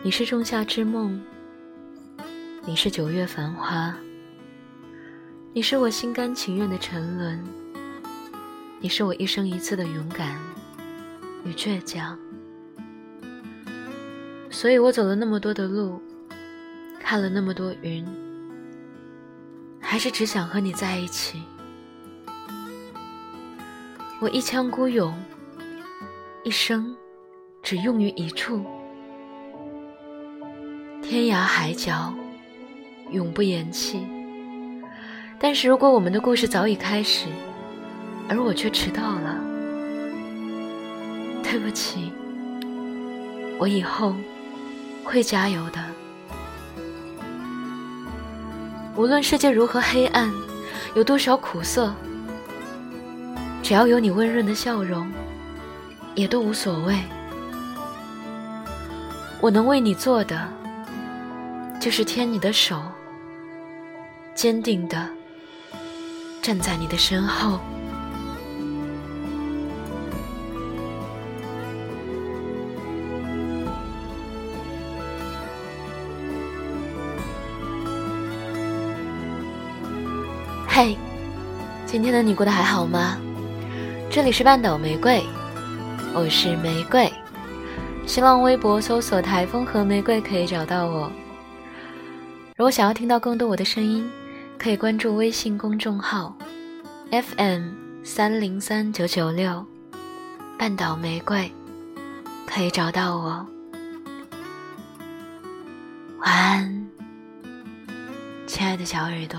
你是仲夏之梦，你是九月繁花，你是我心甘情愿的沉沦，你是我一生一次的勇敢与倔强。所以我走了那么多的路，看了那么多云，还是只想和你在一起。我一腔孤勇，一生只用于一处。天涯海角，永不言弃。但是如果我们的故事早已开始，而我却迟到了，对不起，我以后会加油的。无论世界如何黑暗，有多少苦涩，只要有你温润的笑容，也都无所谓。我能为你做的。就是牵你的手，坚定的站在你的身后。嘿，今天的你过得还好吗？这里是半岛玫瑰，我是玫瑰。新浪微博搜索“台风和玫瑰”可以找到我。如果想要听到更多我的声音，可以关注微信公众号 FM 三零三九九六半岛玫瑰，可以找到我。晚安，亲爱的小耳朵。